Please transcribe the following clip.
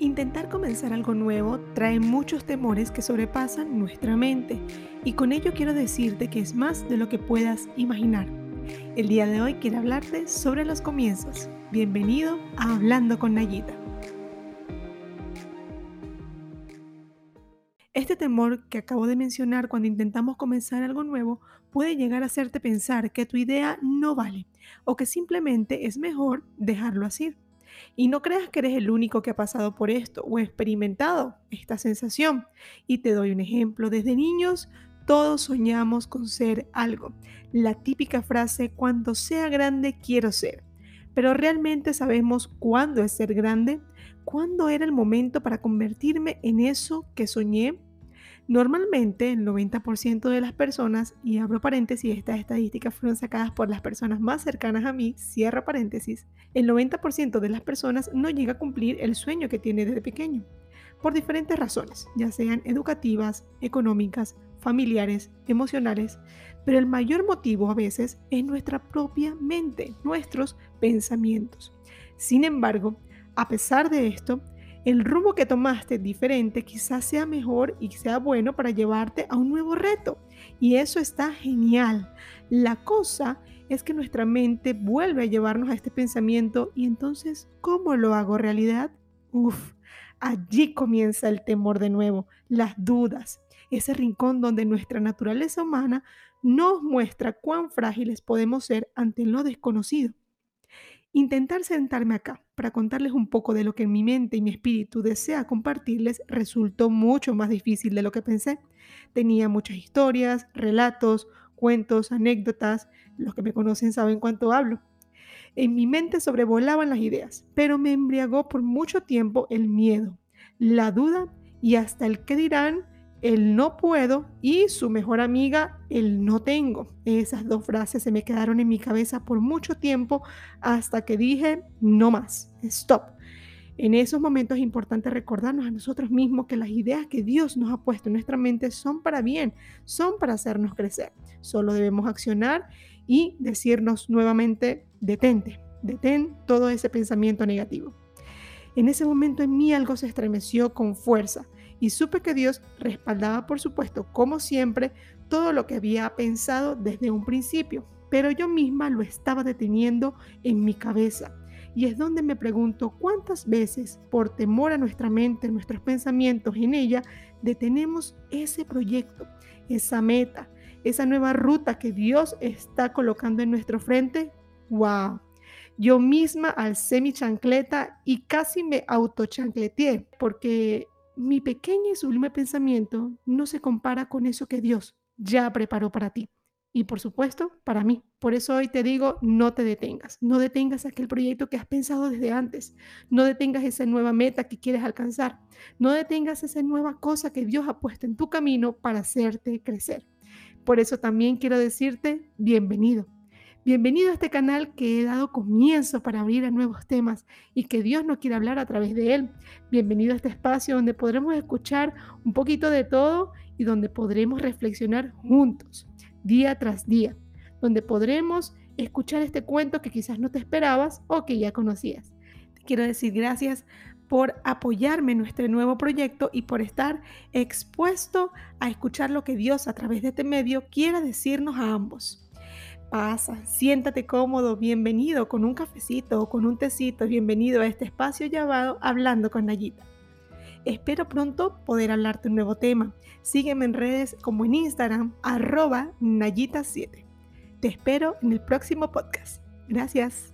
Intentar comenzar algo nuevo trae muchos temores que sobrepasan nuestra mente y con ello quiero decirte que es más de lo que puedas imaginar. El día de hoy quiero hablarte sobre los comienzos. Bienvenido a Hablando con Nayita. Este temor que acabo de mencionar cuando intentamos comenzar algo nuevo puede llegar a hacerte pensar que tu idea no vale o que simplemente es mejor dejarlo así. Y no creas que eres el único que ha pasado por esto o experimentado esta sensación. Y te doy un ejemplo. Desde niños todos soñamos con ser algo. La típica frase, cuando sea grande quiero ser. Pero realmente sabemos cuándo es ser grande, cuándo era el momento para convertirme en eso que soñé Normalmente el 90% de las personas, y abro paréntesis, estas estadísticas fueron sacadas por las personas más cercanas a mí, cierro paréntesis, el 90% de las personas no llega a cumplir el sueño que tiene desde pequeño, por diferentes razones, ya sean educativas, económicas, familiares, emocionales, pero el mayor motivo a veces es nuestra propia mente, nuestros pensamientos. Sin embargo, a pesar de esto, el rumbo que tomaste diferente quizás sea mejor y sea bueno para llevarte a un nuevo reto. Y eso está genial. La cosa es que nuestra mente vuelve a llevarnos a este pensamiento y entonces, ¿cómo lo hago realidad? Uf, allí comienza el temor de nuevo, las dudas, ese rincón donde nuestra naturaleza humana nos muestra cuán frágiles podemos ser ante lo desconocido. Intentar sentarme acá para contarles un poco de lo que mi mente y mi espíritu desea compartirles resultó mucho más difícil de lo que pensé. Tenía muchas historias, relatos, cuentos, anécdotas. Los que me conocen saben cuánto hablo. En mi mente sobrevolaban las ideas, pero me embriagó por mucho tiempo el miedo, la duda y hasta el que dirán el no puedo y su mejor amiga, el no tengo. Esas dos frases se me quedaron en mi cabeza por mucho tiempo hasta que dije, no más, stop. En esos momentos es importante recordarnos a nosotros mismos que las ideas que Dios nos ha puesto en nuestra mente son para bien, son para hacernos crecer. Solo debemos accionar y decirnos nuevamente, detente, detén todo ese pensamiento negativo. En ese momento en mí algo se estremeció con fuerza y supe que Dios respaldaba, por supuesto, como siempre, todo lo que había pensado desde un principio, pero yo misma lo estaba deteniendo en mi cabeza. Y es donde me pregunto cuántas veces, por temor a nuestra mente, nuestros pensamientos en ella, detenemos ese proyecto, esa meta, esa nueva ruta que Dios está colocando en nuestro frente. ¡Wow! Yo misma alcé mi chancleta y casi me autochancleteé porque mi pequeño y sublime pensamiento no se compara con eso que Dios ya preparó para ti. Y por supuesto, para mí. Por eso hoy te digo, no te detengas. No detengas aquel proyecto que has pensado desde antes. No detengas esa nueva meta que quieres alcanzar. No detengas esa nueva cosa que Dios ha puesto en tu camino para hacerte crecer. Por eso también quiero decirte, bienvenido. Bienvenido a este canal que he dado comienzo para abrir a nuevos temas y que Dios nos quiere hablar a través de él. Bienvenido a este espacio donde podremos escuchar un poquito de todo y donde podremos reflexionar juntos, día tras día, donde podremos escuchar este cuento que quizás no te esperabas o que ya conocías. Te quiero decir gracias por apoyarme en nuestro nuevo proyecto y por estar expuesto a escuchar lo que Dios a través de este medio quiera decirnos a ambos pasa, siéntate cómodo, bienvenido con un cafecito o con un tecito, bienvenido a este espacio llamado Hablando con Nayita. Espero pronto poder hablarte un nuevo tema. Sígueme en redes como en Instagram, arroba Nayita7. Te espero en el próximo podcast. Gracias.